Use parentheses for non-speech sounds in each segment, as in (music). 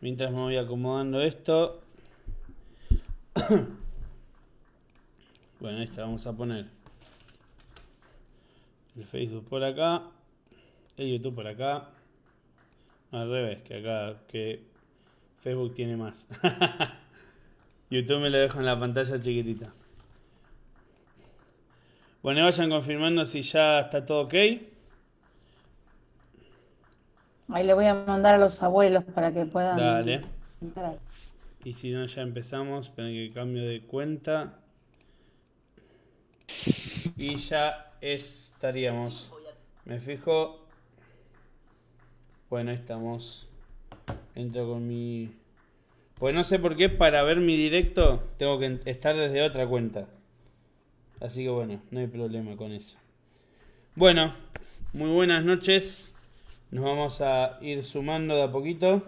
Mientras me voy acomodando esto. (coughs) bueno, está, vamos a poner el Facebook por acá, el YouTube por acá. Al revés, que acá que Facebook tiene más. (laughs) YouTube me lo dejo en la pantalla chiquitita. Bueno, vayan confirmando si ya está todo ok. Ahí le voy a mandar a los abuelos para que puedan Dale. entrar. Y si no, ya empezamos. Esperen que cambio de cuenta. Y ya estaríamos. Me fijo. Bueno, ahí estamos. Entro con mi. Pues no sé por qué para ver mi directo tengo que estar desde otra cuenta. Así que bueno, no hay problema con eso. Bueno, muy buenas noches. Nos vamos a ir sumando de a poquito.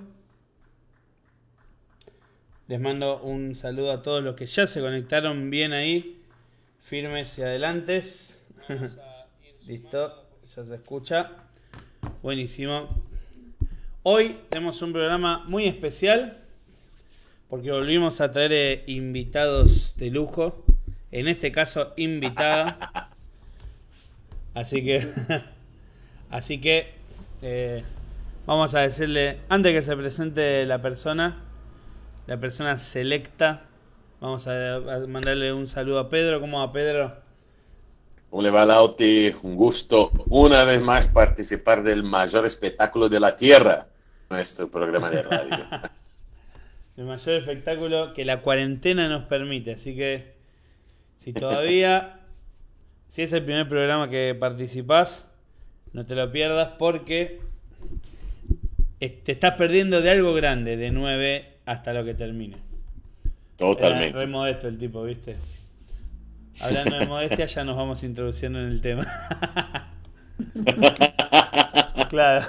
Les mando un saludo a todos los que ya se conectaron bien ahí. Firmes y adelantes. (laughs) Listo, ya se escucha. Buenísimo. Hoy tenemos un programa muy especial porque volvimos a traer eh, invitados de lujo. En este caso, invitada. (laughs) Así que, (laughs) así que eh, vamos a decirle, antes que se presente la persona, la persona selecta, vamos a, a mandarle un saludo a Pedro. ¿Cómo va Pedro? ¿Cómo le va, Lauti? Un gusto una vez más participar del mayor espectáculo de la Tierra, nuestro programa de radio. (laughs) El mayor espectáculo que la cuarentena nos permite. Así que, si todavía, si es el primer programa que participás, no te lo pierdas porque te estás perdiendo de algo grande, de 9 hasta lo que termine. Era re Totalmente. modesto el tipo, ¿viste? Hablando de modestia, ya nos vamos introduciendo en el tema. (laughs) claro.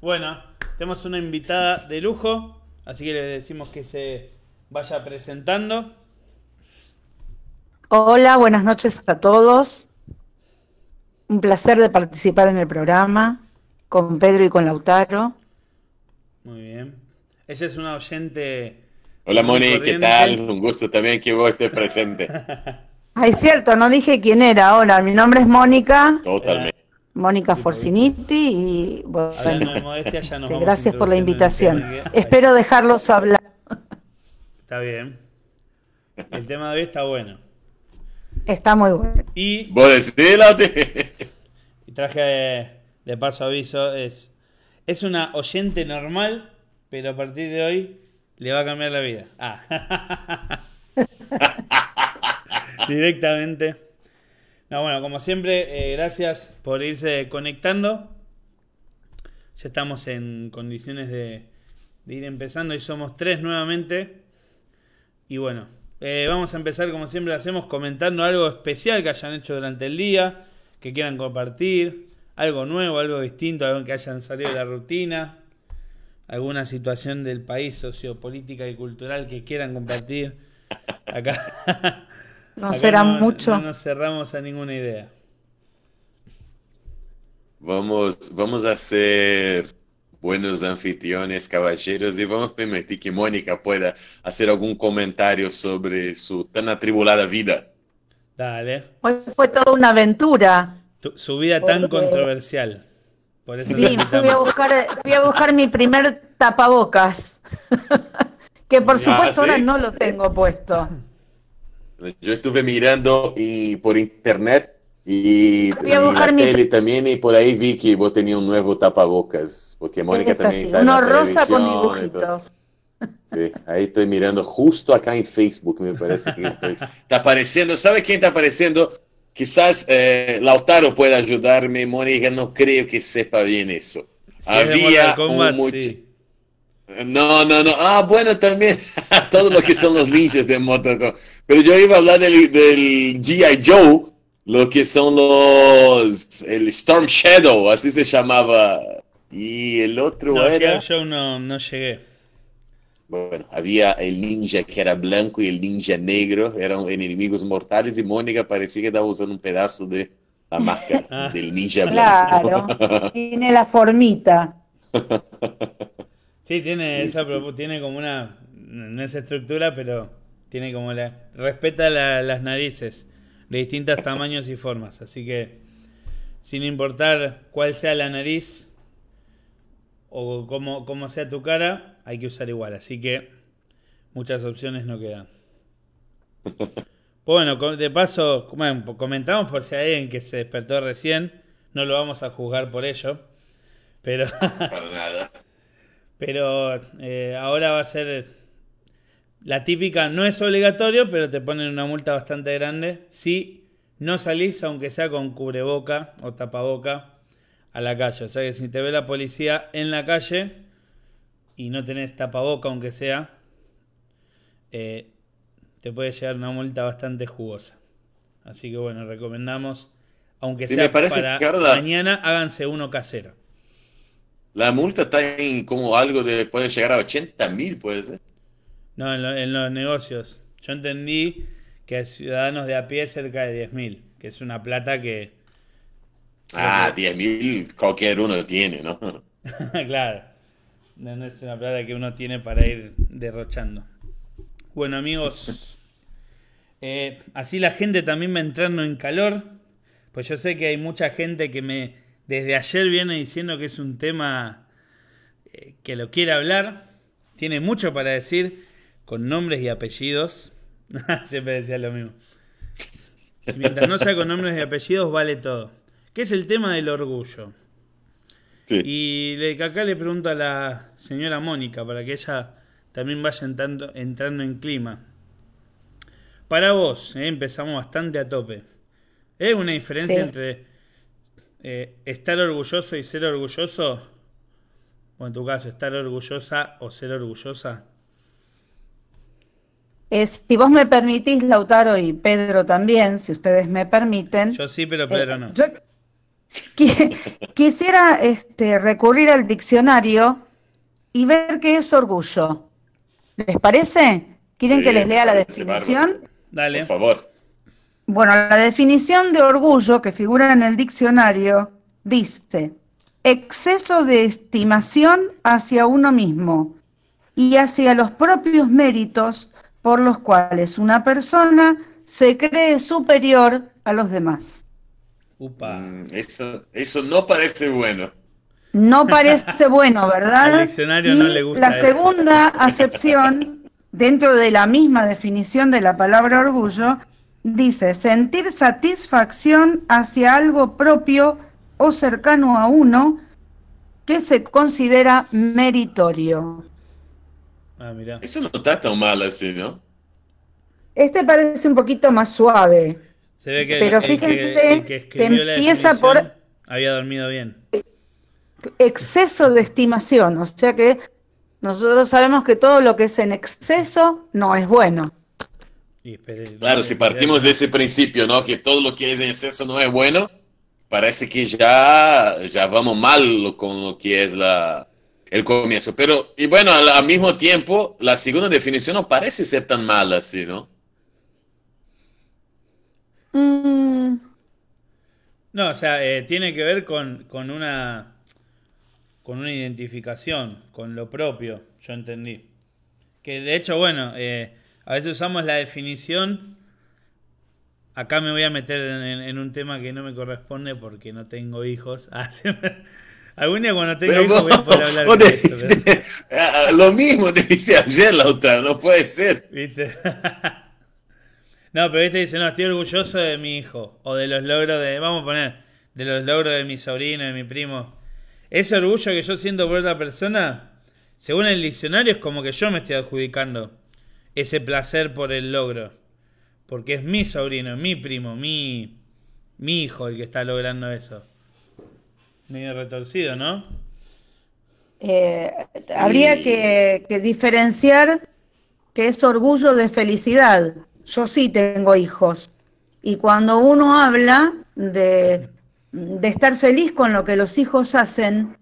bueno, tenemos una invitada de lujo, así que le decimos que se vaya presentando. Hola, buenas noches a todos. Un placer de participar en el programa con Pedro y con Lautaro. Muy bien. Ella es una oyente. Hola, Moni, ¿qué tal? Un gusto también que vos estés presente. (laughs) Ay, cierto, no dije quién era. Hola, mi nombre es Mónica, Totalmente. Mónica Forciniti y Hablando de bueno, modestia, ya nos este, vamos gracias por la invitación. Espero dejarlos hablar. (laughs) Está bien. El tema de hoy está bueno. Está muy bueno. Y ¿Vos decís, (laughs) traje de, paso aviso, es, es una oyente normal, pero a partir de hoy le va a cambiar la vida. Ah. (laughs) Directamente. No, bueno, como siempre, eh, gracias por irse conectando. Ya estamos en condiciones de, ir empezando y somos tres nuevamente. Y bueno, eh, vamos a empezar como siempre hacemos comentando algo especial que hayan hecho durante el día, que quieran compartir, algo nuevo, algo distinto, algo que hayan salido de la rutina, alguna situación del país sociopolítica y cultural que quieran compartir. Acá, (laughs) No acá será no- mucho. No nos cerramos a ninguna idea. Vamos, vamos a ser buenos anfitriones, caballeros, y vamos a permitir que Mónica pueda hacer algún comentario sobre su tan atribulada vida. Dale. Hoy fue toda una aventura. Tu- su vida tan Porque- controversial. Por eso te Sí, fui a buscar, fui a buscar mi primer tapabocas. (laughs) que por Ah, supuesto ahora no lo tengo puesto. Yo estuve mirando y por internet y, Fui a y la mi- tele también y por ahí vi que vos tenías un nuevo tapabocas, porque Mónica Es también así, está en uno la rosa con dibujitos. Sí, ahí estoy mirando justo acá en Facebook, me parece que estoy. Está apareciendo, ¿sabe quién está apareciendo? Quizás eh, Lautaro pueda ayudarme, Mónica, no creo que sepa bien eso. De Había Kombat, un much- sí. No, no, no. Ah, bueno, también (laughs) todo lo que son los ninjas de Kombat. Pero yo iba a hablar del, del G.I. Joe, lo que son los... El Storm Shadow, así se llamaba. Y el otro No, era... yo no, no llegué. Bueno, había el ninja que era blanco y el ninja negro, eran enemigos mortales y Mónica parecía que estaba usando un pedazo de la (laughs) máscara Ah. del ninja blanco. Claro, tiene la formita. (laughs) Sí, tiene esa tiene como una no es estructura, pero tiene como la respeta las narices de distintos tamaños y formas, así que sin importar cuál sea la nariz o cómo, cómo sea tu cara, hay que usar igual, así que muchas opciones no quedan. (laughs) Bueno, de paso, comentamos por si hay alguien que se despertó recién, no lo vamos a juzgar por ello, pero... (laughs) Pero eh, ahora va a ser la típica, no es obligatorio, pero te ponen una multa bastante grande si no salís, aunque sea con cubreboca o tapaboca, a la calle. O sea que si te ve la policía en la calle y no tenés tapaboca, aunque sea, eh, te puede llegar una multa bastante jugosa. Así que bueno, recomendamos, aunque sea para mañana, háganse uno casero. La multa está en como algo de, puede llegar a 80 mil, puede ser. No, en, los negocios. Yo entendí que a ciudadanos de a pie cerca de 10 mil, que es una plata que... Ah, 10 mil cualquier uno tiene, ¿no? (laughs) claro. No, es una plata que uno tiene para ir derrochando. Bueno, amigos, (laughs) eh, así la gente también va entrando en calor. Pues yo sé que hay mucha gente que me desde ayer viene diciendo que es un tema eh, que lo quiere hablar. Tiene mucho para decir con nombres y apellidos. (laughs) Siempre decía lo mismo. Mientras no sea con nombres y apellidos, vale todo. ¿Qué es el tema del orgullo? Y le, acá le pregunto a la señora Mónica para que ella también vaya entrando, entrando en clima. Para vos, eh, empezamos bastante a tope. ¿Es una diferencia entre eh, estar orgulloso y ser orgulloso? O en tu caso, estar orgullosa o ser orgullosa. si vos me permitís, Lautaro y Pedro también, si ustedes me permiten. Yo sí, pero Pedro eh, no. Yo (laughs) quisiera este, recurrir al diccionario y ver qué es orgullo. ¿Les parece? ¿Quieren que les lea la definición? Dale. Por favor. Bueno, la definición de orgullo que figura en el diccionario dice, exceso de estimación hacia uno mismo y hacia los propios méritos por los cuales una persona se cree superior a los demás. Upa. Mm, eso, eso no parece bueno. No parece bueno, ¿verdad? Al diccionario no le gusta. La segunda acepción, dentro de la misma definición de la palabra orgullo, Dice, sentir satisfacción hacia algo propio o cercano a uno que se considera meritorio. Ah, mira. Eso no está tan mal así, ¿no? Este parece un poquito más suave. Se ve que pero fíjense que, empieza por había dormido bien. Exceso de estimación, o sea que nosotros sabemos que todo lo que es en exceso no es bueno claro, si partimos de ese principio, ¿no? Que todo lo que es en exceso no es bueno, parece que ya, ya vamos mal con lo que es la, el comienzo. Pero, y bueno, al, mismo tiempo, la segunda definición no parece ser tan mala así, ¿no? Mm. No, o sea, eh, tiene que ver con, con, una con una identificación, con lo propio, yo entendí. Que de hecho, bueno, eh, a veces usamos la definición. Acá me voy a meter en, un tema que no me corresponde porque no tengo hijos. (laughs) Ah, algún día cuando tenga hijos voy a poder hablar de esto. (laughs) Ah, lo mismo te dice ayer la otra, no puede ser. ¿Viste? (laughs) no, pero este dice, no, estoy orgulloso de mi hijo. O de los logros de, vamos a poner, de los logros de mi sobrino, de mi primo. Ese orgullo que yo siento por otra persona, según el diccionario, es como que yo me estoy adjudicando ese placer por el logro. Porque es mi sobrino, mi primo, mi, mi hijo el que está logrando eso. Medio retorcido, ¿no? Eh, habría que, diferenciar que es orgullo de felicidad. Yo sí tengo hijos. Y cuando uno habla de, de estar feliz con lo que los hijos hacen,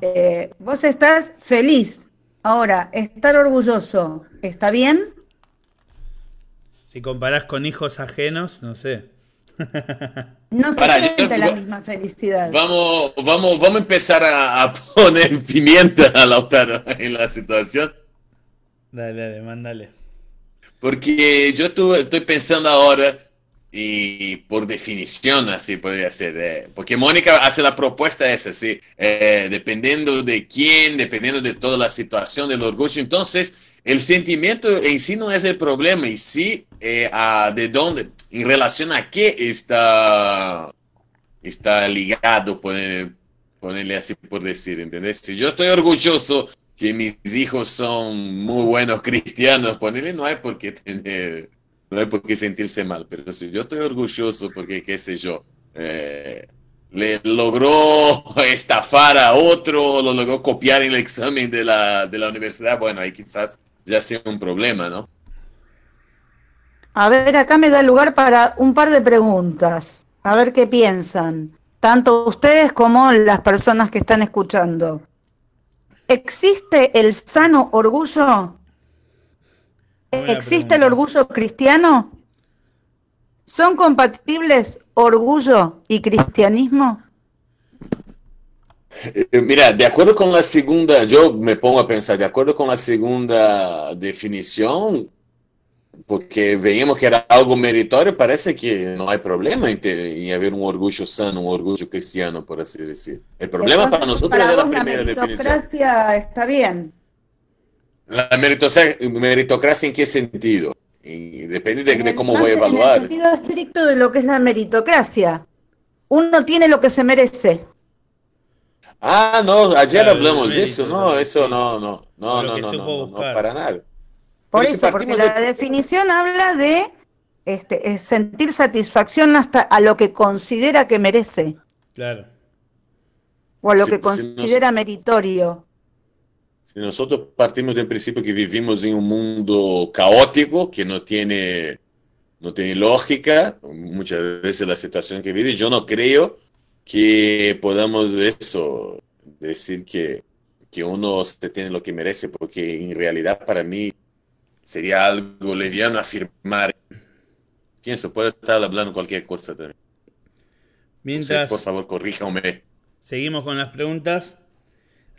eh, vos estás feliz Ahora, estar orgulloso, ¿está bien? Si comparás con hijos ajenos, no sé. (laughs) No se yo- siente la misma felicidad. Vamos, vamos, vamos a empezar a, a poner pimienta a Lautaro en la situación. Dale, dale, mándale. Porque yo estoy pensando ahora, y por definición así podría ser, eh, porque Mónica hace la propuesta esa, sí, eh, dependiendo de quién, dependiendo de toda la situación del orgullo, entonces el sentimiento en sí no es el problema, y sí eh, de dónde, en relación a qué está, está ligado, poner- ponerle así por decir, ¿entendés? Si yo estoy orgulloso que mis hijos son muy buenos cristianos, ponerle no hay por qué no hay por sentirse mal, pero si yo estoy orgulloso porque, qué sé yo, eh, le logró estafar a otro, lo logró copiar en el examen de la, de la universidad, bueno, ahí quizás ya sea un problema, ¿no? A ver, acá me da lugar para un par de preguntas. A ver qué piensan, tanto ustedes como las personas que están escuchando. ¿Existe el sano orgullo? ¿Existe el orgullo cristiano? ¿Son compatibles orgullo y cristianismo? Eh, Mira, de acuerdo con la segunda, yo me pongo a pensar, de acuerdo con la segunda definición, porque veíamos que era algo meritorio, parece que no hay problema en, te- en haber un orgullo sano, un orgullo cristiano, por así decir. El problema para Entonces, nosotros para es la primera la definición. meritocracia está bien. La meritocracia, meritocracia en qué sentido? Y depende de, de cómo voy a En el evaluar. sentido estricto de lo que es la meritocracia. Uno tiene lo que se merece. Ah, no, ayer Claro, hablamos de eso, no, eso no, no, no, no, no, no, no, buscar. para nada. Por Pero si eso, porque partimos la de- definición habla de este, es sentir satisfacción hasta a lo que considera que merece Claro. o a lo Si- que si nos- considera meritorio. Si nosotros partimos del principio que vivimos en un mundo caótico, que no tiene, no tiene lógica, muchas veces la situación que vive, yo no creo que podamos eso, decir que, que uno se tiene lo que merece, porque en realidad para mí sería algo leviano afirmar. Pienso, puedo estar hablando cualquier cosa también. Mientras por favor, corríjame. seguimos con las preguntas,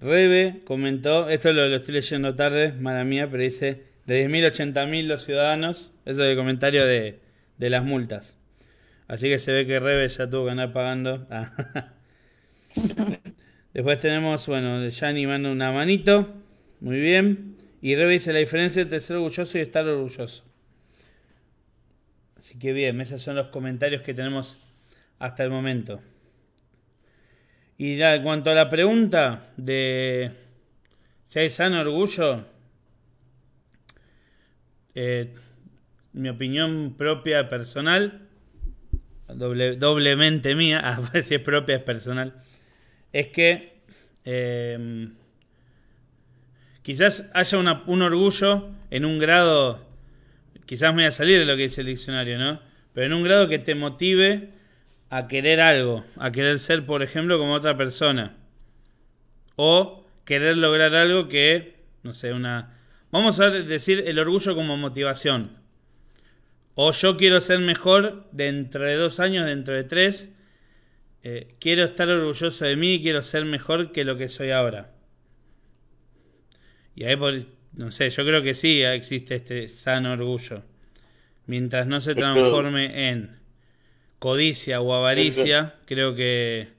Rebe comentó, esto lo, lo estoy leyendo tarde, mala mía, pero dice, de 10.000 a 80.000 los ciudadanos, eso es el comentario de, de las multas. Así que se ve que Rebe ya tuvo que andar pagando. (laughs) Ah. Después tenemos, bueno, Yanni manda una manito, muy bien. Y Rebe dice la diferencia entre ser orgulloso y estar orgulloso. Así que bien, esos son los comentarios que tenemos hasta el momento. Y ya en cuanto a la pregunta de si hay sano orgullo, eh, mi opinión propia personal, doble- doblemente mía, ah, (laughs) si es propia es personal, es que eh, quizás haya una- un orgullo en un grado, quizás me voy a salir de lo que dice el diccionario, ¿no? Pero en un grado que te motive a querer algo, a querer ser, por ejemplo, como otra persona. O querer lograr algo que, no sé, una... Vamos a decir el orgullo como motivación. O yo quiero ser mejor dentro de dos años, dentro de tres. Eh, quiero estar orgulloso de mí y quiero ser mejor que lo que soy ahora. Y ahí, por- no sé, yo creo que sí existe este sano orgullo. Mientras no se transforme en codicia o avaricia, creo que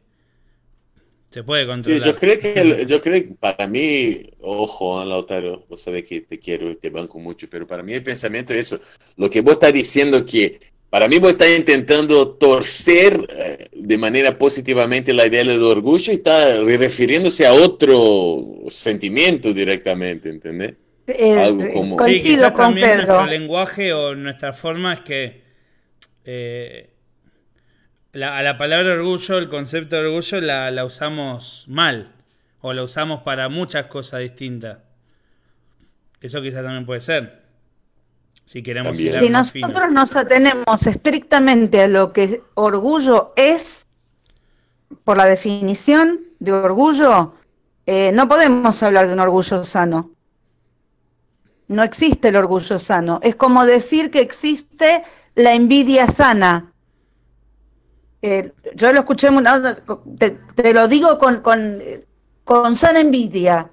se puede Sí, controlar. yo creo que, el- yo creo que para mí, ojo, ah, Lautaro, vos sabés que te quiero y te banco mucho, pero para mí el pensamiento es eso. Lo que vos estás diciendo que, para mí vos estás intentando torcer eh, de manera positivamente la idea del orgullo y está refiriéndose a otro sentimiento directamente, ¿entendés? Eh, Algo como- Sí, quizás con también Pedro. nuestro lenguaje o nuestra forma es que eh, la- a la palabra orgullo, el concepto de orgullo, la, la usamos mal o la usamos para muchas cosas distintas. Eso quizás también puede ser. Si queremos También. Si fino. nosotros nos atenemos estrictamente a lo que orgullo es, por la definición de orgullo, eh, no podemos hablar de un orgullo sano. No existe el orgullo sano. Es como decir que existe la envidia sana. eh, yo lo escuché, te, lo digo con, con, con sana envidia.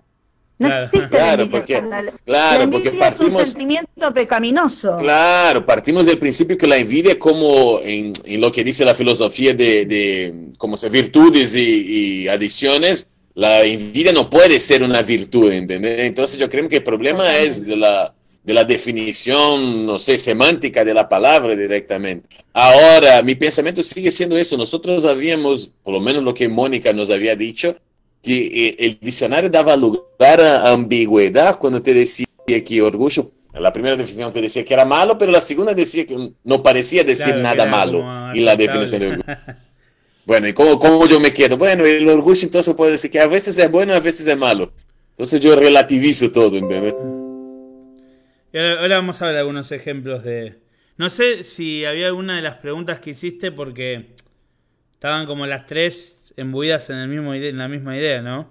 No existe claro, envidia, porque, claro, porque partimos, es un sentimiento pecaminoso. Claro, partimos del principio que la envidia, como en, en lo que dice la filosofía de, de como se virtudes y, y, adiciones, la envidia no puede ser una virtud, ¿entendés? Entonces yo creo que el problema es de la, de la definición, no sé, semántica de la palabra directamente. Ahora, mi pensamiento sigue siendo eso. Nosotros habíamos, por lo menos lo que Mónica nos había dicho, que eh, el diccionario daba lugar a ambigüedad cuando te decía que orgullo, la primera definición te decía que era malo, pero la segunda decía que no parecía decir claro, nada malo y la definición de orgullo. (laughs) bueno, ¿y cómo, cómo, yo me quedo? Bueno, el orgullo entonces puede decir que a veces es bueno, a veces es malo. Entonces yo relativizo todo, ¿entendés? Y ahora, ahora vamos a ver algunos ejemplos de... No sé si había alguna de las preguntas que hiciste porque estaban como las tres embuidas en, el mismo en la misma idea, ¿no?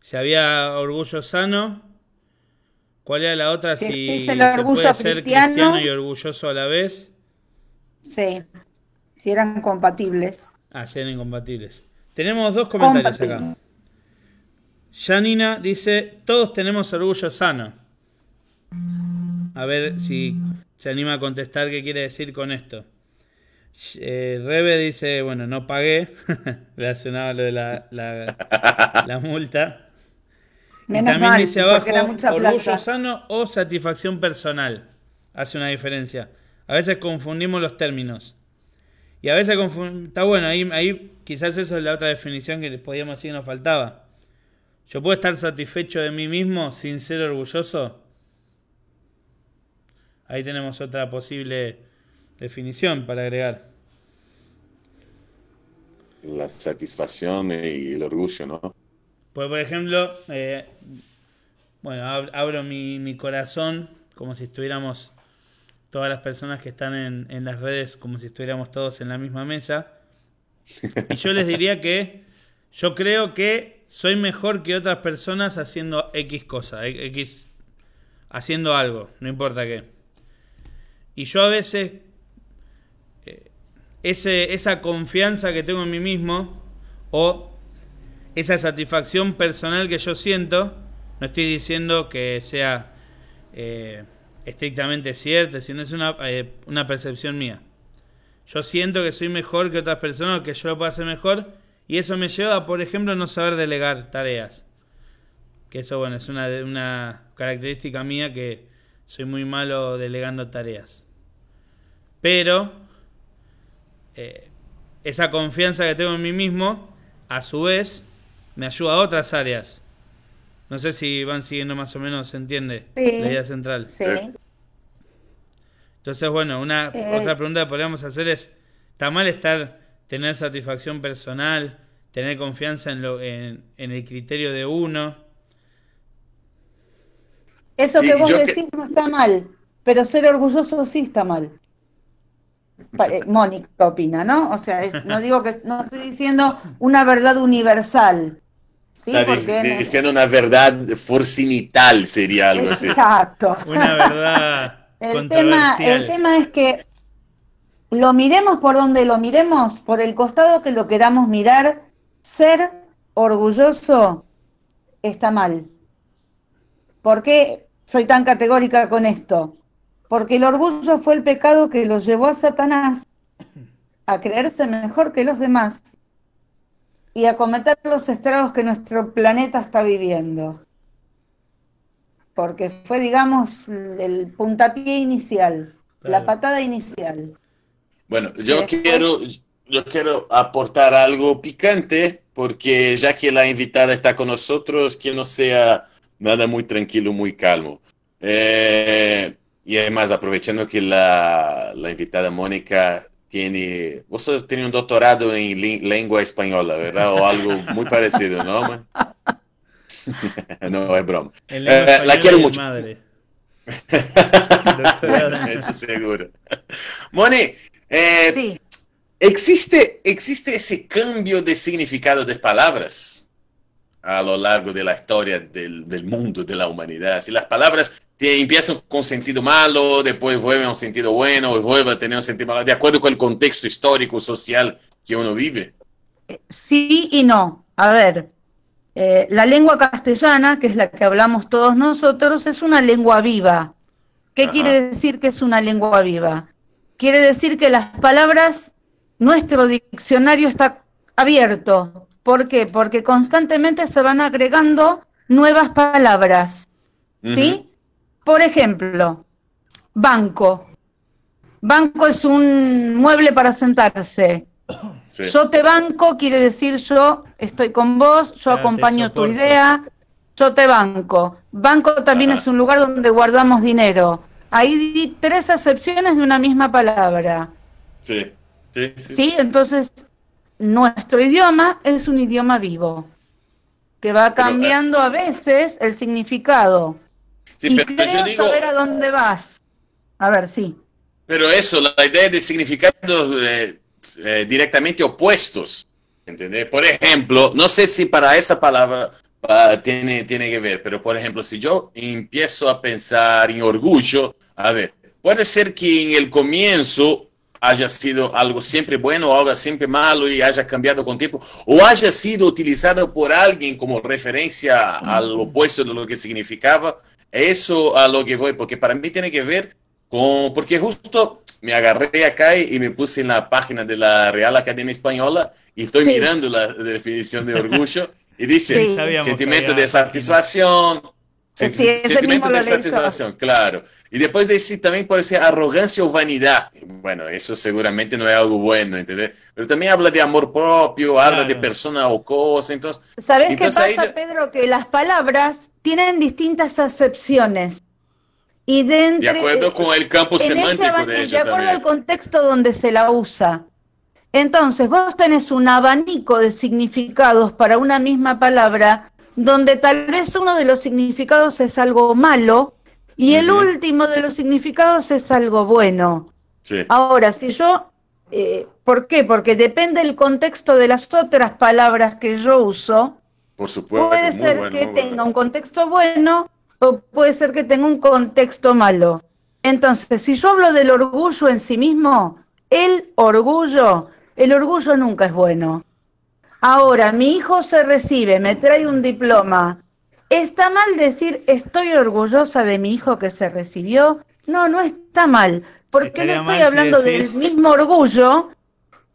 Si había orgullo sano, ¿cuál era la otra? Sí, si el se puede ser cristiano. cristiano y orgulloso a la vez. Sí, si eran compatibles. Ah, si eran incompatibles. Tenemos dos comentarios acá. Janina dice, todos tenemos orgullo sano. A ver si se anima a contestar qué quiere decir con esto. Eh, Rebe dice, bueno, no pagué, (laughs) relacionado a lo de la, la, la multa. Y también mal, dice abajo, orgullo plata. sano o satisfacción personal. Hace una diferencia. A veces confundimos los términos. Y a veces confun- está bueno, ahí, ahí quizás eso es la otra definición que podíamos decir nos faltaba. Yo puedo estar satisfecho de mí mismo sin ser orgulloso. Ahí tenemos otra posible definición para agregar. La satisfacción y el orgullo, ¿no? Pues, por ejemplo, eh, bueno, ab- abro mi, mi corazón como si estuviéramos todas las personas que están en, en las redes, como si estuviéramos todos en la misma mesa. (laughs) Y yo les diría que yo creo que soy mejor que otras personas haciendo X cosa, X haciendo algo, no importa qué. Y yo a veces ese, esa confianza que tengo en mí mismo o esa satisfacción personal que yo siento, no estoy diciendo que sea eh, estrictamente cierta, sino es una, eh, una percepción mía. Yo siento que soy mejor que otras personas, que yo lo puedo hacer mejor, y eso me lleva a, por ejemplo, no saber delegar tareas. Que eso, bueno, es una, una característica mía que soy muy malo delegando tareas. Pero eh, esa confianza que tengo en mí mismo, a su vez, me ayuda a otras áreas. No sé si van siguiendo más o menos, se entiende Sí. la idea central. Sí. Entonces, bueno, una Eh. otra pregunta que podríamos hacer es, ¿está mal estar, tener satisfacción personal, tener confianza en, lo, en, en el criterio de uno? Eso Y que vos yo que- decís no está mal, pero ser orgulloso sí está mal. Eh, Mónica opina, ¿no? O sea, es- no digo que no estoy diciendo una verdad universal. ¿sí? Está en- diciendo una verdad forcinital, sería algo así. Exacto. Una verdad (laughs) El tema, el tema es que lo miremos por donde lo miremos, por el costado que lo queramos mirar, ser orgulloso está mal. ¿Por qué soy tan categórica con esto? Porque el orgullo fue el pecado que lo llevó a Satanás a creerse mejor que los demás y a cometer los estragos que nuestro planeta está viviendo. Porque fue, digamos, el puntapié inicial, la patada inicial. Bueno, yo Después- quiero, yo quiero aportar algo picante, porque ya que la invitada está con nosotros, que no sea nada muy tranquilo, muy calmo. Eh, y además, aprovechando que la, la invitada Mónica tiene, vos tiene un doctorado en li- lengua española, ¿verdad? O algo muy (laughs) parecido, ¿no? man? (laughs) no, es broma. Eh, la quiero mucho. madre. (laughs) Eso seguro. Moni, eh, Sí, ¿existe, ¿existe ese cambio de significado de palabras a lo largo de la historia del, del mundo, de la humanidad? Si las palabras te empiezan con sentido malo, después vuelven a un sentido bueno, vuelven a tener un sentido malo, de acuerdo con el contexto histórico, social que uno vive. Sí y no. A ver, eh, la lengua castellana, que es la que hablamos todos nosotros, es una lengua viva. ¿Qué Ajá. quiere decir que es una lengua viva? Quiere decir que las palabras, nuestro diccionario está abierto. ¿Por qué? Porque constantemente se van agregando nuevas palabras. ¿Sí? Por ejemplo, banco. Banco es un mueble para sentarse. (coughs) Sí. Yo te banco quiere decir yo estoy con vos, yo acompaño tu idea, yo te banco. Banco también Ajá. es un lugar donde guardamos dinero. Ahí di tres acepciones de una misma palabra. Sí, sí, sí. ¿Sí? Entonces, nuestro idioma es un idioma vivo, que va Pero, eh, cambiando a veces el significado. Sí, y pero creo yo digo, saber a dónde vas. A ver, sí. pero eso, la idea de significados eh, eh, directamente opuestos, ¿entendés? Por ejemplo, no sé si para esa palabra pa- tiene, tiene que ver, pero por ejemplo, si yo empiezo a pensar en orgullo, a ver, puede ser que en el comienzo haya sido algo siempre bueno algo siempre malo y haya cambiado con tiempo, o haya sido utilizado por alguien como referencia al opuesto de lo que significaba, eso a lo que voy, porque para mí tiene que ver con, porque justo me agarré acá y, me puse en la página de la Real Academia Española y estoy Sí. mirando la definición de orgullo y dice Sí. Sentimiento de satisfacción, sen- Sí, ese sentimiento mismo de satisfacción, claro. Y después decir también puede ser arrogancia o vanidad. Bueno, eso seguramente no es algo bueno, ¿entendés? Pero también habla de amor propio, habla de persona o cosa, entonces... ¿Sabés qué Entonces ahí pasa, ya- Pedro? Que las palabras tienen distintas acepciones. Y de, De acuerdo con el campo semántico abanico, de de ello acuerdo al también. contexto donde se la usa. Entonces, vos tenés un abanico de significados para una misma palabra, donde tal vez uno de los significados es algo malo y el último de los significados es algo bueno. Sí. Ahora, si yo, eh, ¿por qué? Porque depende del contexto de las otras palabras que yo uso, Por supuesto. puede ser bueno, que bueno. tenga un contexto bueno o puede ser que tenga un contexto malo. Entonces, si yo hablo del orgullo en sí mismo, el orgullo, el orgullo nunca es bueno. Ahora, mi hijo se recibe, me trae un diploma. ¿Está mal decir estoy orgullosa de mi hijo que se recibió? No, no está mal, porque Estaría no estoy mal hablando del mismo orgullo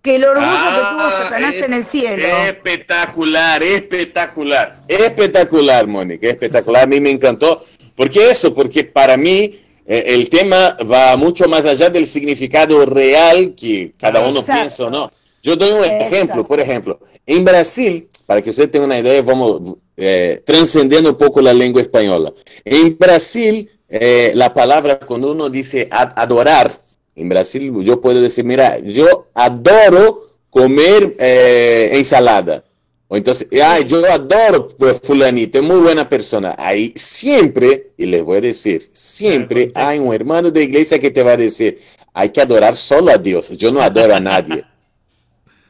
que el orgullo que tuvo Ah, Satanás es- en el cielo. Espectacular, espectacular, espectacular, Mónica, espectacular. A mí me encantó. ¿Por qué eso? Porque para mí eh, el tema va mucho más allá del significado real que cada uno Exacto. piensa o no. Yo doy un ejemplo, por ejemplo, en Brasil, para que usted tenga una idea, vamos eh, trascendiendo un poco la lengua española. En Brasil, eh, la palabra cuando uno dice ad- adorar, en Brasil yo puedo decir, mira, yo adoro comer eh, ensalada. O entonces, ay, yo adoro pues, fulanito, es muy buena persona. Ahí siempre, y les voy a decir, siempre hay un hermano de iglesia que te va a decir, hay que adorar solo a Dios, yo no adoro a nadie.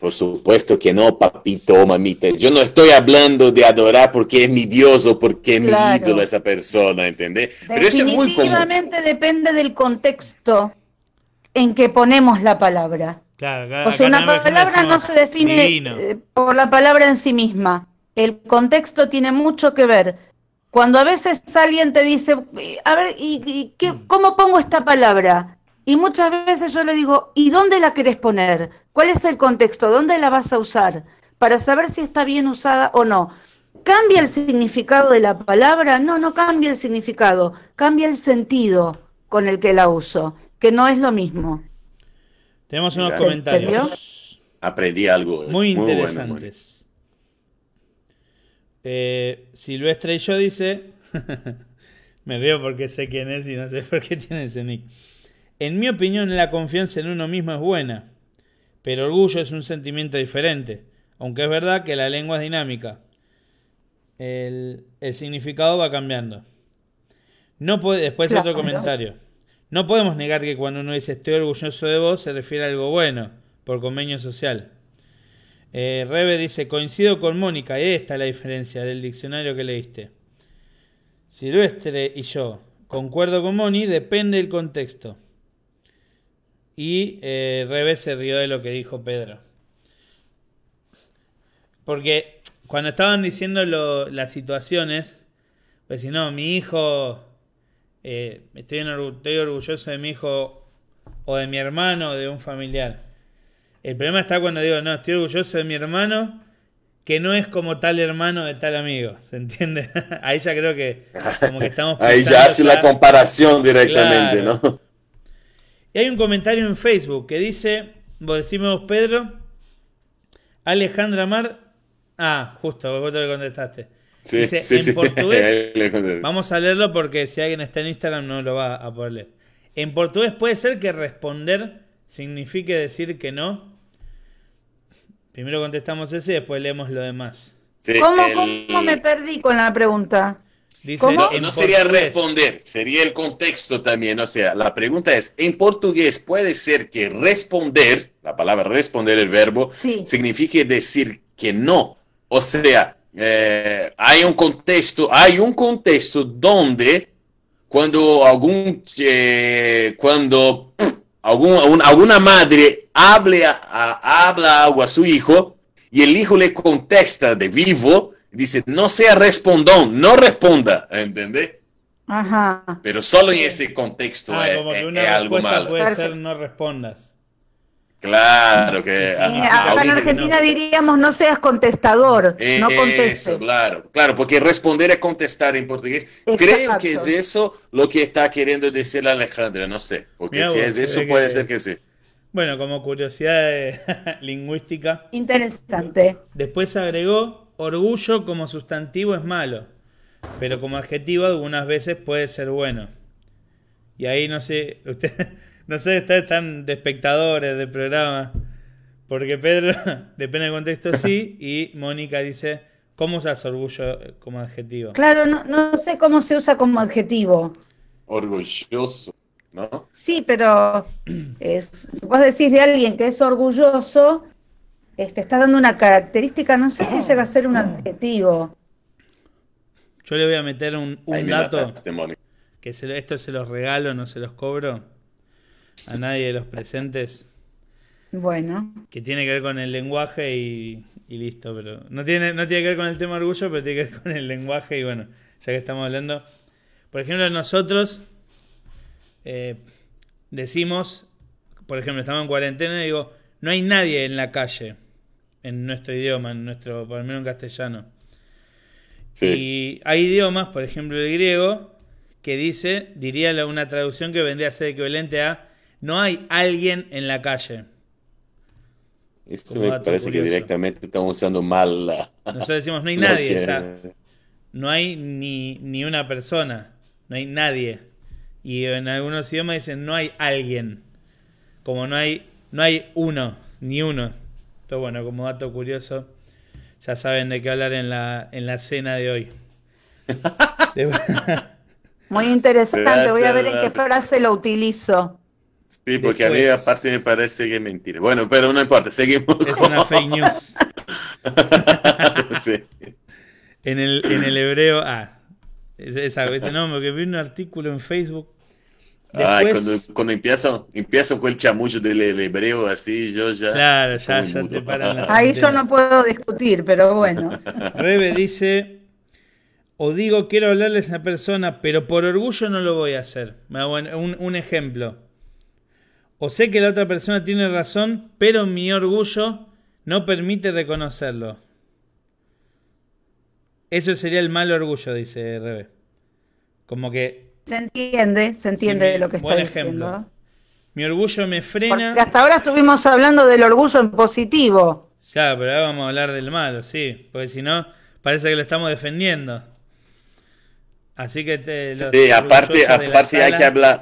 Por supuesto que no, papito o mamita. Yo no estoy hablando de adorar porque es mi Dios o porque es Claro. mi ídolo esa persona, ¿entendés? Pero eso es muy común. Definitivamente depende del contexto en que ponemos la palabra. Claro, O sea, una palabra no se define divino. eh, por la palabra en sí misma. El contexto tiene mucho que ver. Cuando a veces alguien te dice, eh, a ver, ¿y, y qué- cómo pongo esta palabra? Y muchas veces yo le digo, ¿y dónde la querés poner? ¿Cuál es el contexto? ¿Dónde la vas a usar? Para saber si está bien usada o no. ¿Cambia el significado de la palabra? No, no cambia el significado, cambia el sentido con el que la uso, que no es lo mismo. Tenemos unos Mira. comentarios Aprendí algo. muy bueno, interesantes. Eh, Silvestre y yo dice, (laughs) me río porque sé quién es y no sé por qué tiene ese nick. En mi opinión, la confianza en uno mismo es buena, pero orgullo es un sentimiento diferente, aunque es verdad que la lengua es dinámica. El, el significado va cambiando. No puede, después otro comentario. No podemos negar que cuando uno dice estoy orgulloso de vos se refiere a algo bueno, por convenio social. Eh, Rebe dice, coincido con Mónica, y esta es la diferencia del diccionario que leíste. Silvestre y yo concuerdo con Moni, depende del contexto. Y eh, Rebe se rió de lo que dijo Pedro. Porque cuando estaban diciendo lo- las situaciones, pues si no, mi hijo, eh, estoy, orgulloso de mi hijo o de mi hermano o de un familiar. El problema está cuando digo, no, estoy orgulloso de mi hermano que no es como tal hermano de tal amigo, ¿se entiende? (laughs) Ahí ya creo que como que estamos (laughs) Ahí ya hace la comparación directamente, Claro. ¿no? Y hay un comentario en Facebook que dice, vos decime vos Pedro, Alejandra Mar, ah, justo, vos te lo contestaste. Sí, dice, sí, en sí. (laughs) portugués, vamos a leerlo porque si alguien está en Instagram no lo va a poder leer. En portugués puede ser que responder signifique decir que no. Primero contestamos ese y después leemos lo demás. Sí, ¿Cómo, el- cómo me perdí con la pregunta? Dice, ¿Cómo? No, sería portugués. responder, sería el contexto también. O sea, la pregunta es, en portugués puede ser que responder, la palabra responder, el verbo, Sí. signifique decir que no. O sea, eh, hay un contexto, hay un contexto donde cuando algún, eh, cuando pff, algún- un- alguna madre hable a- a- habla algo a su hijo y el hijo le contesta de vivo, dice, no sea respondón, no responda, ¿entendés? Ajá. Pero solo en ese contexto Ah, es, como que una es algo malo. puede ser no respondas. Claro que... Sí, Eh, acá en Argentina diríamos no seas contestador, no Eso, contestes. claro, claro, porque responder es contestar en portugués. Creo Exacto. que es eso lo que está queriendo decir Alejandra, no sé, porque Mirá si vos, es eso puede que- ser que sí. Bueno, como curiosidad eh, (laughs) lingüística. Interesante. Después agregó, orgullo como sustantivo es malo, pero como adjetivo algunas veces puede ser bueno. Y ahí no sé, (laughs) usted, no sé, ustedes están de espectadores del programa, porque Pedro, (laughs) depende del contexto, sí, y Mónica dice, ¿cómo usas orgullo como adjetivo? Claro, no, no sé cómo se usa como adjetivo. Orgulloso, ¿no? Sí, pero es, vos decís de alguien que es orgulloso, este, estás dando una característica, no sé si llega a ser un adjetivo. Yo le voy a meter un, dato, que se lo- esto se los regalo, no se los cobro a nadie de los presentes. Bueno, que tiene que ver con el lenguaje y, y listo, pero no tiene, no tiene que ver con el tema orgullo, pero tiene que ver con el lenguaje y bueno, ya que estamos hablando, por ejemplo, nosotros eh, decimos, por ejemplo, estamos en cuarentena y digo, no hay nadie en la calle, en nuestro idioma, en nuestro, por lo menos en castellano. Sí. Y hay idiomas, por ejemplo el griego, que dice, diría una traducción que vendría a ser equivalente a, no hay alguien en la calle. Como me parece que directamente están usando mal la... Nosotros decimos, no hay (laughs) nadie, sea, no hay ni, ni una persona, no hay nadie. Y en algunos idiomas dicen, no hay alguien. Como no hay, no hay uno, ni uno. Bueno, como dato curioso, ya saben de qué hablar en la, en la cena de hoy. (laughs) Muy interesante. Gracias, Voy a ver en qué frase lo utilizo. Sí, porque a mí aparte me parece que es mentira. Bueno, pero no importa, seguimos. es una fake news. (laughs) Sí. En el, en el hebreo, ah, es- esa, este, no, porque vi un artículo en Facebook. Ay, cuando, cuando empiezan, empiezan con el chamullo del, del hebreo así, yo ya... Claro, ya, te paran las (laughs) Ahí yo no puedo discutir, pero bueno. (laughs) Rebe dice, o digo quiero hablarles a una persona, pero por orgullo no lo voy a hacer. Un- un ejemplo. O sé que la otra persona tiene razón, pero mi orgullo no permite reconocerlo. Eso sería el mal orgullo, dice Rebe. Como que Se entiende, se entiende Sí, de lo que está diciendo. ejemplo. mi orgullo me frena. Porque hasta ahora estuvimos hablando del orgullo en positivo. Ya, pero ahora vamos a hablar del malo, sí. Porque si no, parece que lo estamos defendiendo. Así que te. Sí, aparte, aparte hay que hablar,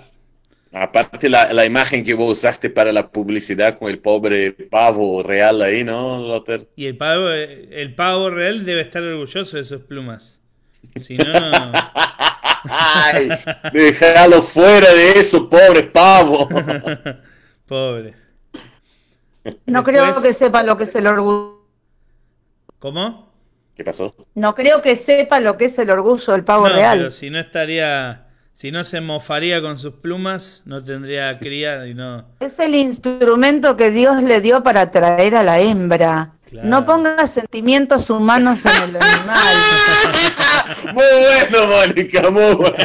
aparte la, la imagen que vos usaste para la publicidad con el pobre pavo real ahí, ¿no, Lothar? Y el pavo, el pavo real debe estar orgulloso de sus plumas. Si no, (laughs) Ay, déjalo fuera de eso, pobre pavo. (laughs) pobre. No Después- creo que sepa lo que es el orgullo. ¿Qué pasó? No creo que sepa lo que es el orgullo del pavo no, real. pero si no estaría, si no se mofaría con sus plumas, no tendría cría y no. Es el instrumento que Dios le dio para atraer a la hembra. No ponga sentimientos humanos en el (laughs) animal. Muy bueno, Mónica, muy bueno.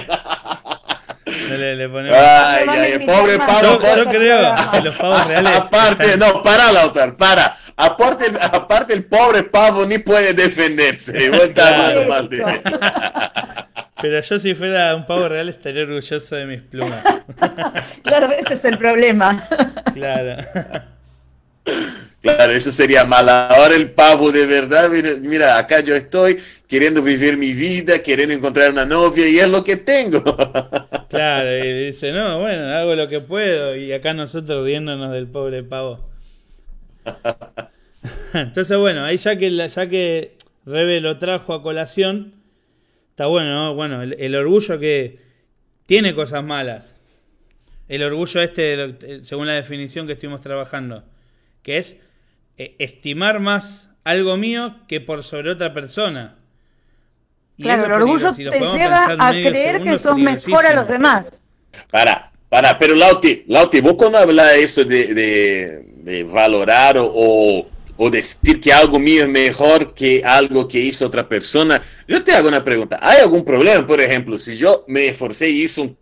Le, le ponemos... Ay, ay, pobre pavo. Yo, yo creo que los pavos reales. Aparte, no, para, Lautar, para. Aparte, aparte, el pobre pavo ni puede defenderse. Vos estás hablando mal de él. Pero yo si fuera un pavo real estaría orgulloso de mis plumas. Claro, ese es el problema. Claro. Claro, eso sería mal. Ahora el pavo de verdad, mira, acá yo estoy queriendo vivir mi vida, queriendo encontrar una novia y es lo que tengo. (laughs) Claro, y dice, no, bueno, hago lo que puedo y acá nosotros riéndonos del pobre pavo. (laughs) Entonces, bueno, ahí ya que, ya que Rebe lo trajo a colación, está bueno, ¿no? Bueno, el, el orgullo que tiene cosas malas. El orgullo este, según la definición que estuvimos trabajando, que es eh, estimar más algo mío que por sobre otra persona. Y claro, el orgullo si te lleva a creer que sos mejor a los demás. Para, para, pero Lauti, Lauti, vos cuando hablas de eso de, de, de valorar o, o, decir que algo mío es mejor que algo que hizo otra persona, yo te hago una pregunta. ¿Hay algún problema, por ejemplo, si yo me esforcé y hice un,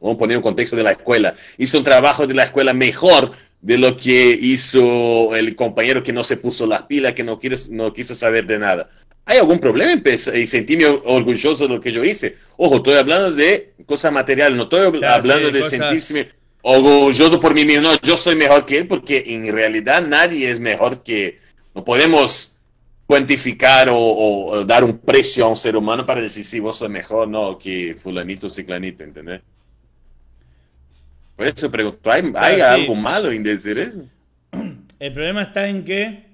vamos a poner un contexto de la escuela, hice un trabajo de la escuela mejor de lo que hizo el compañero que no se puso las pilas, que no, quiere, no quiso saber de nada. ¿Hay algún problema en sentirme orgulloso de lo que yo hice? Ojo, estoy hablando de cosas materiales, no estoy claro, hablando sí, de cosas... sentirse orgulloso por mí mismo. No, yo soy mejor que él porque en realidad nadie es mejor que... No podemos cuantificar o, o, dar un precio a un ser humano para decir si vos sos mejor no que fulanito o ciclanito, ¿entendés? Por eso pregunto, ¿hay, ¿hay sí. algo malo en decir eso? (clears throat) El problema está en que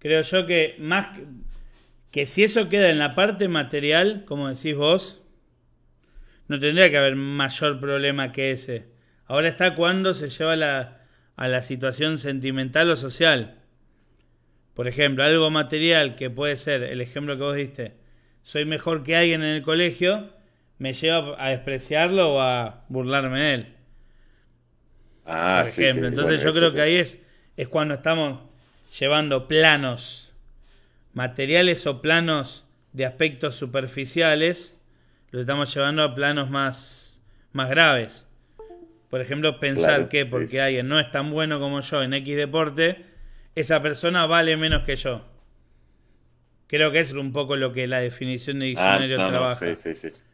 creo yo que más que, que, si eso queda en la parte material, como decís vos, no tendría que haber mayor problema que ese. Ahora está cuando se lleva la, a la situación sentimental o social. Por ejemplo, algo material que puede ser, el ejemplo que vos diste, soy mejor que alguien en el colegio, me lleva a despreciarlo o a burlarme de él. Ah, por sí, ejemplo. sí. Entonces Bueno, yo creo que ahí es, es cuando estamos llevando planos materiales o planos de aspectos superficiales, los estamos llevando a planos más, más graves. Por ejemplo, pensar Claro, que porque alguien no es tan bueno como yo en X deporte, esa persona vale menos que yo. Creo que es un poco lo que la definición de Ah, diccionario no, no, trabaja. sí, sí, sí.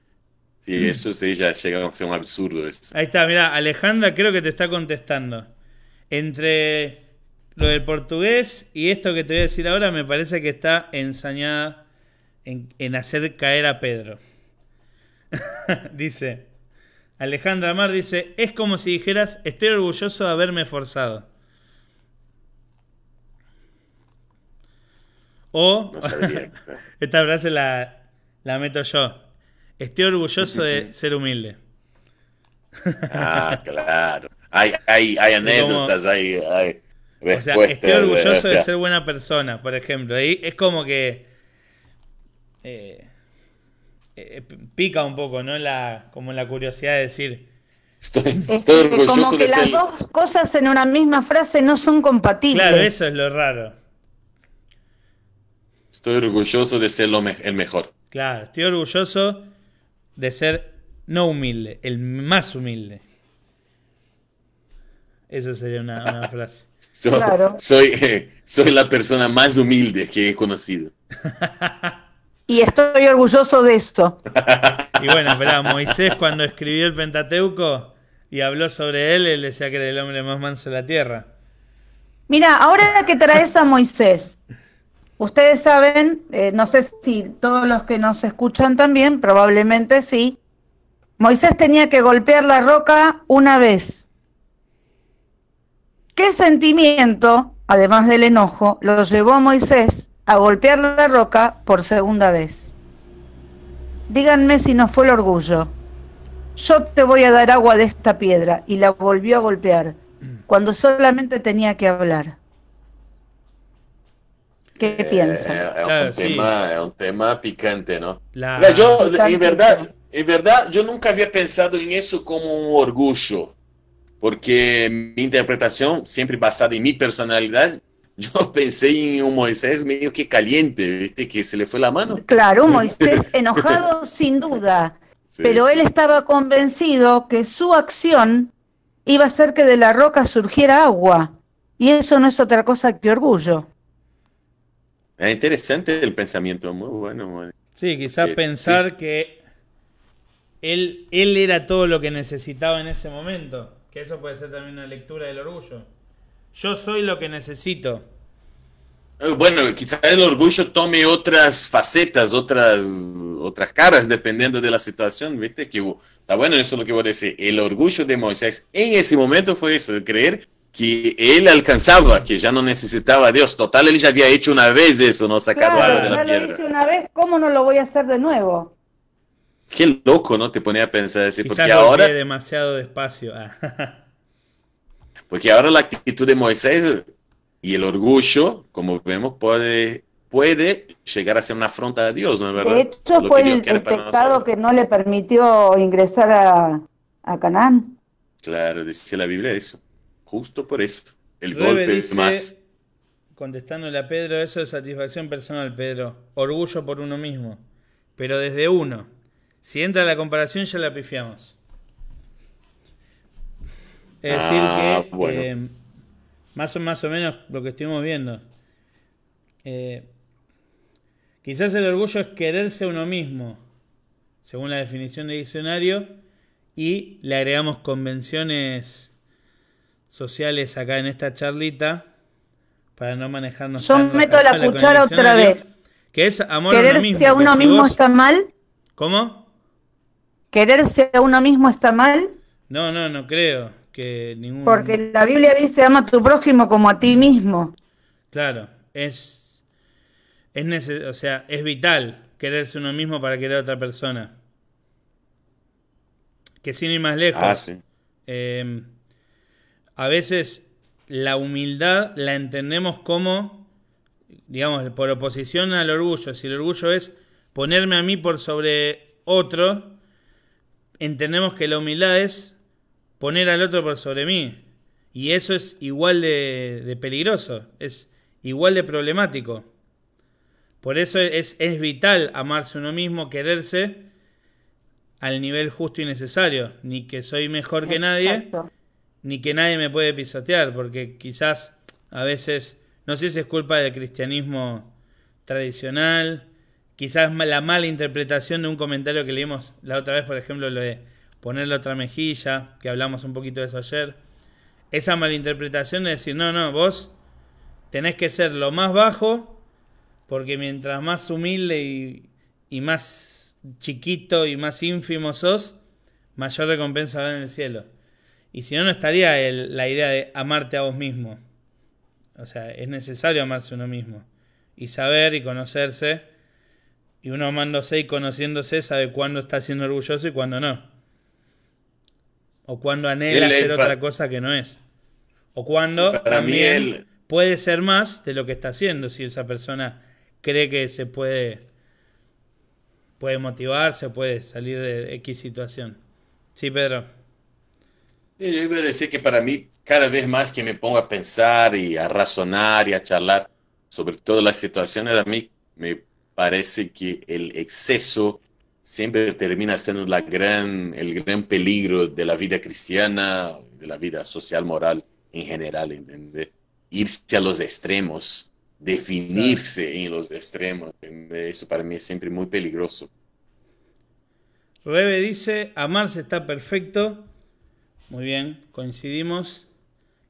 Sí, eso sí ya llega a ser un absurdo. Eso. Ahí está, mira, Alejandra creo que te está contestando. Entre lo del portugués y esto que te voy a decir ahora, me parece que está ensañada en, en hacer caer a Pedro. (laughs) dice, Alejandra Mar dice, es como si dijeras, estoy orgulloso de haberme forzado. O, No (laughs) esta frase la, la meto yo, estoy orgulloso de ser humilde. ah, claro. Hay, hay, hay anécdotas, hay, hay O sea, respuestas. estoy orgulloso o sea, de ser buena persona, por ejemplo. Ahí es como que eh, eh, pica un poco, ¿no? La, como la curiosidad de decir, Estoy, Es estoy orgulloso como que de las ser. dos cosas en una misma frase no son compatibles. claro, eso es lo raro. Estoy orgulloso de ser lo me- el mejor. Claro, estoy orgulloso de ser no humilde, el más humilde. Eso sería una, una (laughs) frase. So- Claro. soy, eh, (laughs) soy la persona más humilde que he conocido. (laughs) Y estoy orgulloso de esto. Y bueno, esperá, Moisés cuando escribió el Pentateuco y habló sobre él, él decía que era el hombre más manso de la tierra. Mira, ahora que traes a Moisés, ustedes saben, eh, no sé si todos los que nos escuchan también, probablemente sí, Moisés tenía que golpear la roca una vez. ¿Qué sentimiento, además del enojo, lo llevó a Moisés a golpear la roca por segunda vez? Díganme si no fue el orgullo. Yo te voy a dar agua de esta piedra y la volvió a golpear cuando solamente tenía que hablar. ¿Qué Eh, piensan? Es, Claro, un sí. tema, es un tema picante, ¿no? La- Mira, yo, Picante. en verdad, en verdad, yo nunca había pensado en eso como un orgullo, porque mi interpretación, siempre basada en mi personalidad, (laughs) yo pensé en un Moisés medio que caliente, ¿viste? Que se le fue la mano. Claro, un (laughs) Moisés enojado sin duda, Sí, pero él estaba convencido que su acción iba a hacer que de la roca surgiera agua. Y eso no es otra cosa que orgullo. Es interesante el pensamiento, muy bueno. muy. Sí, quizás Eh, pensar que él, él era todo lo que necesitaba en ese momento. Que eso puede ser también una lectura del orgullo. Yo soy lo que necesito. Eh, Bueno, quizás el orgullo tome otras facetas, otras, otras caras, dependiendo de la situación, ¿viste? Que está bueno eso lo que voy a decir. El orgullo de Moisés en ese momento fue eso, de creer que él alcanzaba, que ya no necesitaba a Dios. Total, él ya había hecho una vez eso, no sacado Claro, agua de la ya lo piedra. hice una vez, ¿cómo no lo voy a hacer de nuevo? Qué loco, ¿no? Te ponía a pensar así, Quizás porque lo ahora, demasiado despacio. Ah, (laughs) porque ahora la actitud de Moisés y el orgullo, como vemos, puede, puede llegar a ser una afronta a Dios, ¿no es verdad? De hecho, Lo fue el, el pecado nosotros. que no le permitió ingresar a, a Canaán. Claro, dice la Biblia eso. Justo por eso. El Rebe golpe dice, más. contestándole a Pedro, eso es satisfacción personal, Pedro. Orgullo por uno mismo. Pero desde uno. Si entra la comparación, ya la pifiamos. Es decir, Ah, que bueno. eh, más, o, más o menos lo que estuvimos viendo. Eh, quizás el orgullo es quererse a uno mismo, según la definición de diccionario, y le agregamos convenciones sociales acá en esta charlita para no manejarnos Yo tan meto la cuchara otra vez. que es amor a uno ¿Quererse mismo. a uno si mismo vos- está mal? ¿Cómo? ¿Quererse a uno mismo está mal? No, no, no creo que ningún Porque la Biblia dice ama a tu prójimo como a ti mismo. Claro, es es nece- o sea, es vital quererse uno mismo para querer a otra persona. Que sin ir más lejos. Ah, sí. Eh, a veces la humildad la entendemos como, digamos, por oposición al orgullo. Si el orgullo es ponerme a mí por sobre otro, entendemos que la humildad es poner al otro por sobre mí. Y eso es igual de, peligroso, es igual de problemático. Por eso es, es vital amarse uno mismo, quererse al nivel justo y necesario. Ni que soy mejor que nadie. Ni que nadie me puede pisotear, porque quizás a veces, no sé si es culpa del cristianismo tradicional, quizás la mala interpretación de un comentario que leímos la otra vez, por ejemplo, lo de ponerle otra mejilla, que hablamos un poquito de eso ayer. Esa malinterpretación de decir, no, no, vos tenés que ser lo más bajo, porque mientras más humilde y, y más chiquito y más ínfimo sos, mayor recompensa habrá en el cielo. Y si no, no estaría el- la idea de amarte a vos mismo. O sea, es necesario amarse a uno mismo. Y saber y conocerse. Y uno amándose y conociéndose sabe cuándo está siendo orgulloso y cuándo no. O cuándo anhela hacer otra cosa que no es. O cuándo Para mí también él- puede ser más de lo que está haciendo si esa persona cree que se puede puede motivarse, puede salir de X situación. Sí, Pedro. Yo iba a decir que para mí, cada vez más que me pongo a pensar y a razonar y a charlar sobre todas las situaciones, a mí me parece que el exceso siempre termina siendo la gran, el gran peligro de la vida cristiana, de la vida social, moral en general, ¿entendés? Irse a los extremos, definirse en los extremos, ¿entendés? Eso para mí es siempre muy peligroso. Rebe dice, amarse está perfecto. Muy bien, coincidimos.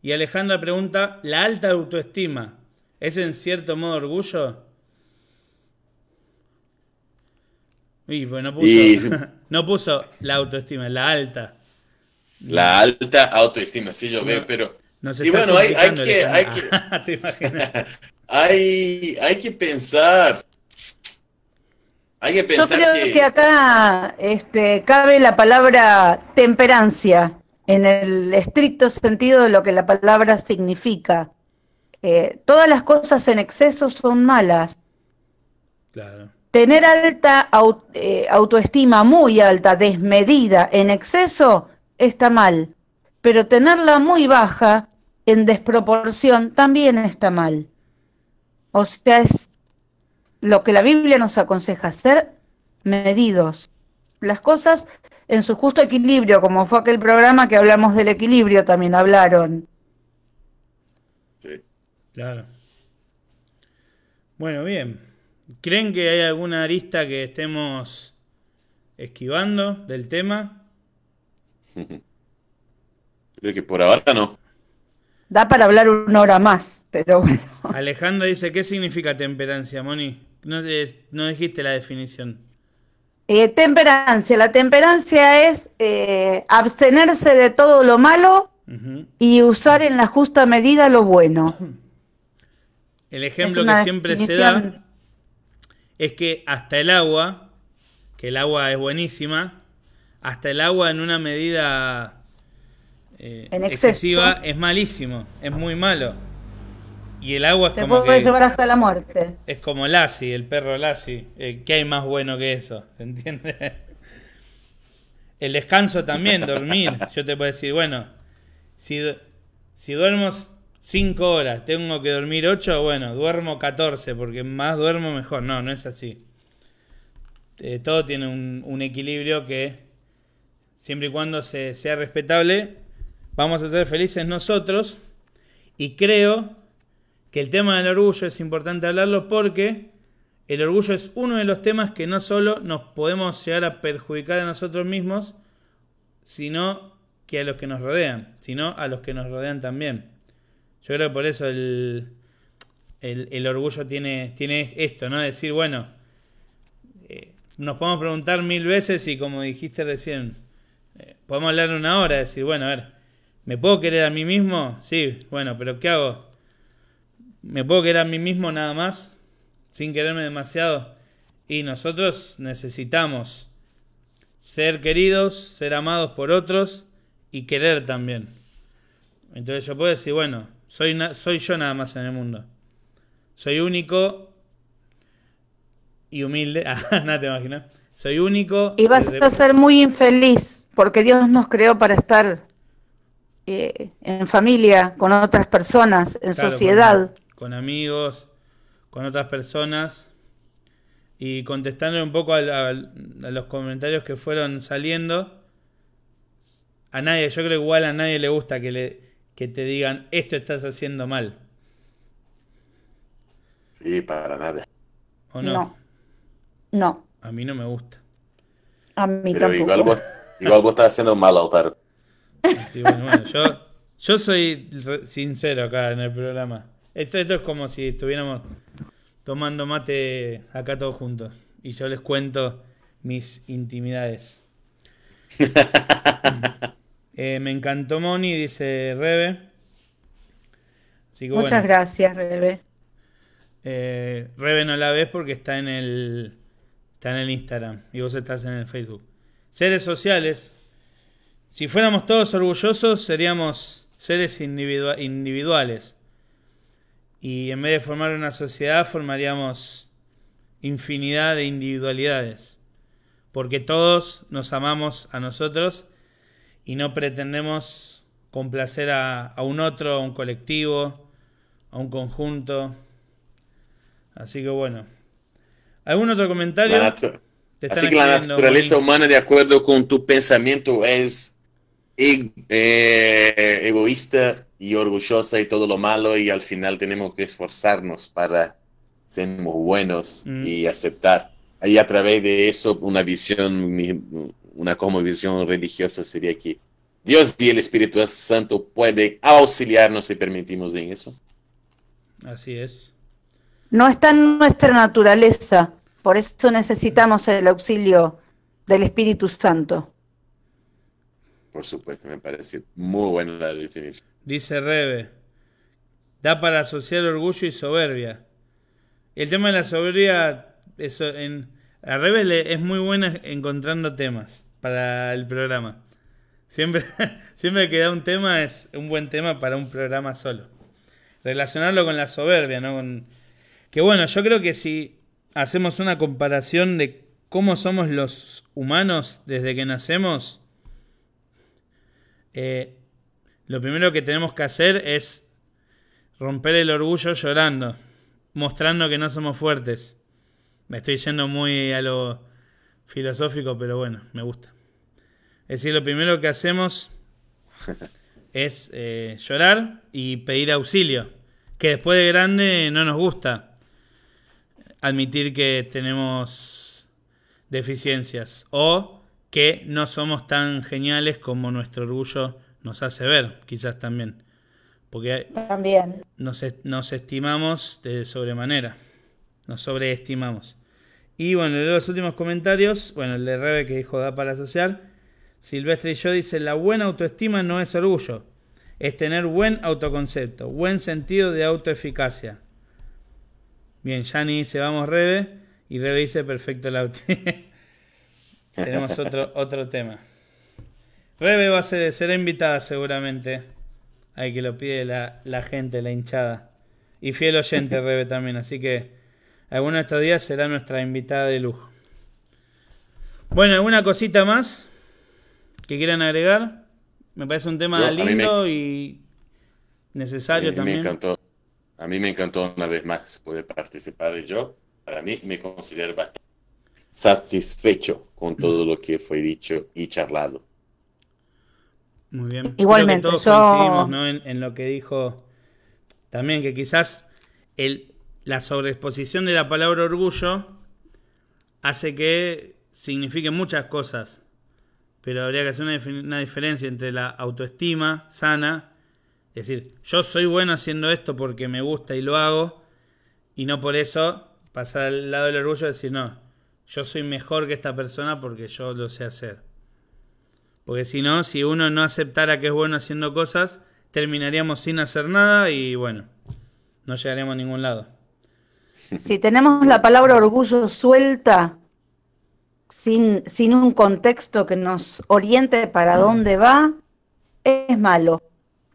Y Alejandra pregunta, ¿la alta autoestima es en cierto modo orgullo? Uy, pues no puso, Y- (laughs) no puso la autoestima, la alta. La alta autoestima, sí, yo veo, No. pero... Nos Y bueno, hay- hay que- hay. (laughs) ¿Te imaginas? (laughs) Hay, hay que pensar. Hay que Yo creo que, que acá este, cabe la palabra temperancia en el estricto sentido de lo que la palabra significa. Eh, todas las cosas en exceso son malas. Claro. tener alta eh, autoestima muy alta, desmedida, en exceso, está mal. Pero tenerla muy baja, en desproporción, también está mal. O sea, es lo que la Biblia nos aconseja, ser medidos. Las cosas en su justo equilibrio, como fue aquel programa que hablamos del equilibrio, también hablaron. Sí. Claro. Bueno, bien. ¿Creen que hay alguna arista que estemos esquivando del tema? (laughs) Creo que por ahora no. Da para hablar una hora más, pero bueno. Alejandro dice, ¿qué significa temperancia, Moni? No, no dijiste la definición. Eh, temperancia. La temperancia es eh, abstenerse de todo lo malo y usar en la justa medida lo bueno. El ejemplo que siempre se da es que hasta el agua, que el agua es buenísima, hasta el agua en una medida eh, excesiva es malísimo, es muy malo. Y el agua es como puede llevar hasta la muerte. Es como Lassie, el perro Lassie. Eh, ¿Qué hay más bueno que eso? (laughs) ¿Se entiende? El descanso también, dormir. Yo te puedo decir, bueno, si, si duermo 5 horas, tengo que dormir 8, bueno, duermo 14, porque más duermo mejor. No, no es así. Eh, todo tiene un, un, equilibrio que, siempre y cuando se, sea respetable, vamos a ser felices nosotros. Y creo que el tema del orgullo es importante hablarlo porque el orgullo es uno de los temas que no solo nos podemos llegar a perjudicar a nosotros mismos, sino que a los que nos rodean, sino a los que nos rodean también. Yo creo que por eso el, el, orgullo tiene, tiene esto, ¿no? Decir, bueno, eh, nos podemos preguntar mil veces y como dijiste recién, eh, podemos hablar una hora, decir, bueno, a ver, ¿me puedo querer a mí mismo? Sí, bueno, pero ¿qué hago? Me puedo querer a mí mismo nada más, sin quererme demasiado. Y nosotros necesitamos ser queridos, ser amados por otros y querer también. Entonces yo puedo decir, bueno, soy, soy yo nada más en el mundo. Soy único y humilde. (laughs) Ah, nada te imaginas. Soy único. Y vas a ser muy infeliz porque Dios nos creó para estar eh, en familia, con otras personas, en sociedad con amigos, con otras personas y contestando un poco a, los comentarios que fueron saliendo. A nadie, yo creo que igual a nadie le gusta que, le, que te digan esto estás haciendo mal. Sí, para nada. ¿O no? No. A mí no me gusta. A mí Pero tampoco. Igual vos, igual vos estás haciendo mal, Altar. Sí, bueno, bueno, yo, yo soy sincero acá en el programa. Esto, es como si estuviéramos tomando mate acá todos juntos. Y yo les cuento mis intimidades. (laughs) Eh, me encantó Moni, dice Rebe. Muchas gracias, Rebe. Eh, Rebe no la ves porque está en el está en el Instagram y vos estás en el Facebook. Seres sociales. Si fuéramos todos orgullosos, seríamos seres individuales. Y en vez de formar una sociedad, formaríamos infinidad de individualidades. Porque todos nos amamos a nosotros y no pretendemos complacer a, un otro, a un colectivo, a un conjunto. Así que bueno. ¿Algún otro comentario? Así que la naturaleza humana, de acuerdo con tu pensamiento, es eh, egoísta y orgullosa y todo lo malo y al final tenemos que esforzarnos para ser buenos mm. y aceptar. Ahí a través de eso una visión, una como visión religiosa sería que Dios y el Espíritu Santo pueden auxiliarnos y permitimos en eso. Así es. No está en nuestra naturaleza, por eso necesitamos el auxilio del Espíritu Santo. Por supuesto, me parece muy buena la definición. Dice Rebe, da para asociar orgullo y soberbia. El tema de la soberbia, eso, en, a Rebe es muy buena encontrando temas para el programa. Siempre, (laughs) siempre que da un tema es un buen tema para un programa solo. Relacionarlo con la soberbia, ¿no? Con, que bueno, yo creo que si hacemos una comparación de cómo somos los humanos desde que nacemos, eh, lo primero que tenemos que hacer es romper el orgullo llorando, mostrando que no somos fuertes. Me estoy yendo muy a lo filosófico, pero bueno, me gusta. Es decir, lo primero que hacemos (laughs) es eh, llorar y pedir auxilio, que después de grande no nos gusta admitir que tenemos deficiencias o que no somos tan geniales como nuestro orgullo nos hace ver, quizás también. Porque también. Nos, nos estimamos de sobremanera, nos sobreestimamos. Y bueno, los últimos comentarios, bueno, el de Rebe que dijo da para asociar. Silvestre y yo dice, la buena autoestima no es orgullo, es tener buen autoconcepto, buen sentido de autoeficacia. Bien, Yani dice, vamos Rebe, y Rebe dice, perfecto la (laughs) Tenemos otro, otro tema. Rebe va a ser, será invitada seguramente. Hay que lo pide la, la gente, la hinchada. Y fiel oyente (laughs) Rebe también, así que alguno de estos días será nuestra invitada de lujo. Bueno, ¿alguna cosita más que quieran agregar? Me parece un tema lindo y necesario también. Me encantó. A mí me encantó una vez más poder participar y yo, para mí, me considero bastante satisfecho con todo lo que fue dicho y charlado. Muy bien. Igualmente, todos coincidimos ¿no? en, en, lo que dijo también, que quizás el, la sobreexposición de la palabra orgullo hace que signifique muchas cosas, pero habría que hacer una, una, diferencia entre la autoestima sana, es decir, yo soy bueno haciendo esto porque me gusta y lo hago, y no por eso pasar al lado del orgullo y decir, no, yo soy mejor que esta persona porque yo lo sé hacer. Porque si no, si uno no aceptara que es bueno haciendo cosas, terminaríamos sin hacer nada y bueno, no llegaríamos a ningún lado. Si tenemos la palabra orgullo suelta, sin, sin un contexto que nos oriente para dónde va, es malo.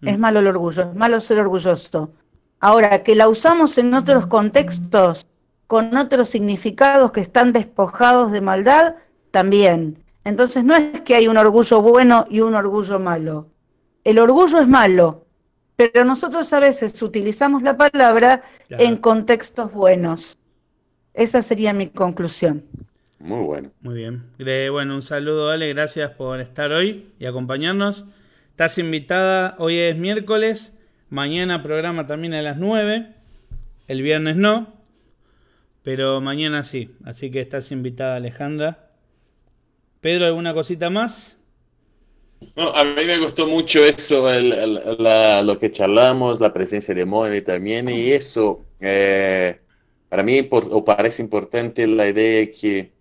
Es mm. malo el orgullo, es malo ser orgulloso. Ahora, que la usamos en otros contextos, con otros significados que están despojados de maldad, también. Entonces no es que hay un orgullo bueno y un orgullo malo. El orgullo es malo, pero nosotros a veces utilizamos la palabra en contextos buenos. Esa sería mi conclusión. Muy bueno. Muy bien. Bueno, un saludo, Ale. Gracias por estar hoy y acompañarnos. Estás invitada. Hoy es miércoles. Mañana programa también a las 9. El viernes no. Pero mañana sí. Así que estás invitada, Alejandra. Pedro, ¿alguna cosita más? No, a mí me gustó mucho eso, lo que charlamos, la presencia de Moni también, y eso, eh, para mí o parece importante la idea de que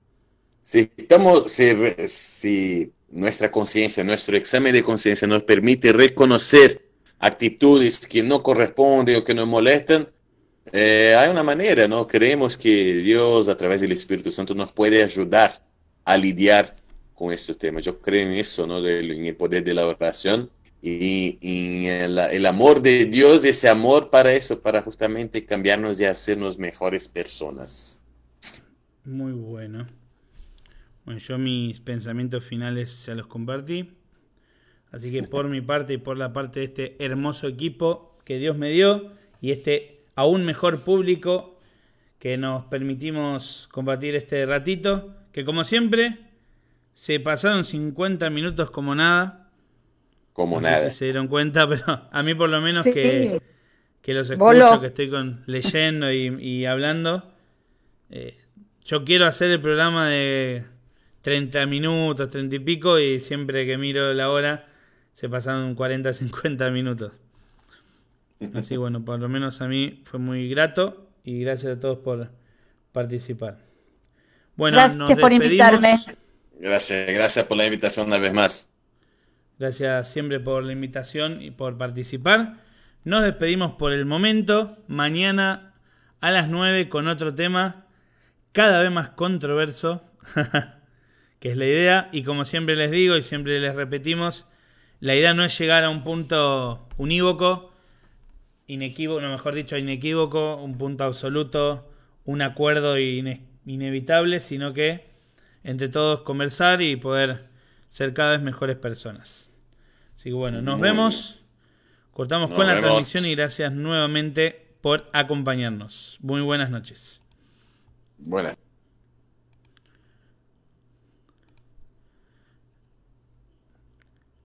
si, estamos, si nuestra conciencia, nuestro examen de conciencia nos permite reconocer actitudes que no corresponden o que nos molestan, eh, hay una manera, ¿no? Creemos que Dios a través del Espíritu Santo nos puede ayudar a lidiar con estos temas. Yo creo en eso, ¿no? en el poder de la oración y, en el, amor de Dios, ese amor para eso, para justamente cambiarnos y hacernos mejores personas. Muy bueno. Bueno, yo mis pensamientos finales ya los compartí. Así que por mi parte y por la parte de este hermoso equipo que Dios me dio y este aún mejor público que nos permitimos compartir este ratito, que como siempre se pasaron 50 minutos como nada. Como nada. si se dieron cuenta, (laughs) pero a mí por lo menos que, que, los escucho, que estoy con, leyendo y, hablando. Eh, yo quiero hacer el programa de 30 minutos, 30 y pico, y siempre que miro la hora se pasaron 40, 50 minutos. Así (laughs) bueno, por lo menos a mí fue muy grato y gracias a todos por participar. Bueno, gracias por invitarme. Gracias, gracias por la invitación una vez más. Gracias siempre por la invitación y por participar. Nos despedimos por el momento. Mañana a las 9 con otro tema cada vez más controverso, (laughs) que es la idea. Y como siempre les digo y siempre les repetimos, la idea no es llegar a un punto unívoco, inequívoco, no mejor dicho, inequívoco, un punto absoluto, un acuerdo inevitable, sino que entre todos conversar y poder ser cada vez mejores personas. Así que bueno, nos vemos. Cortamos con la transmisión y gracias nuevamente por acompañarnos. Muy buenas noches. Buenas.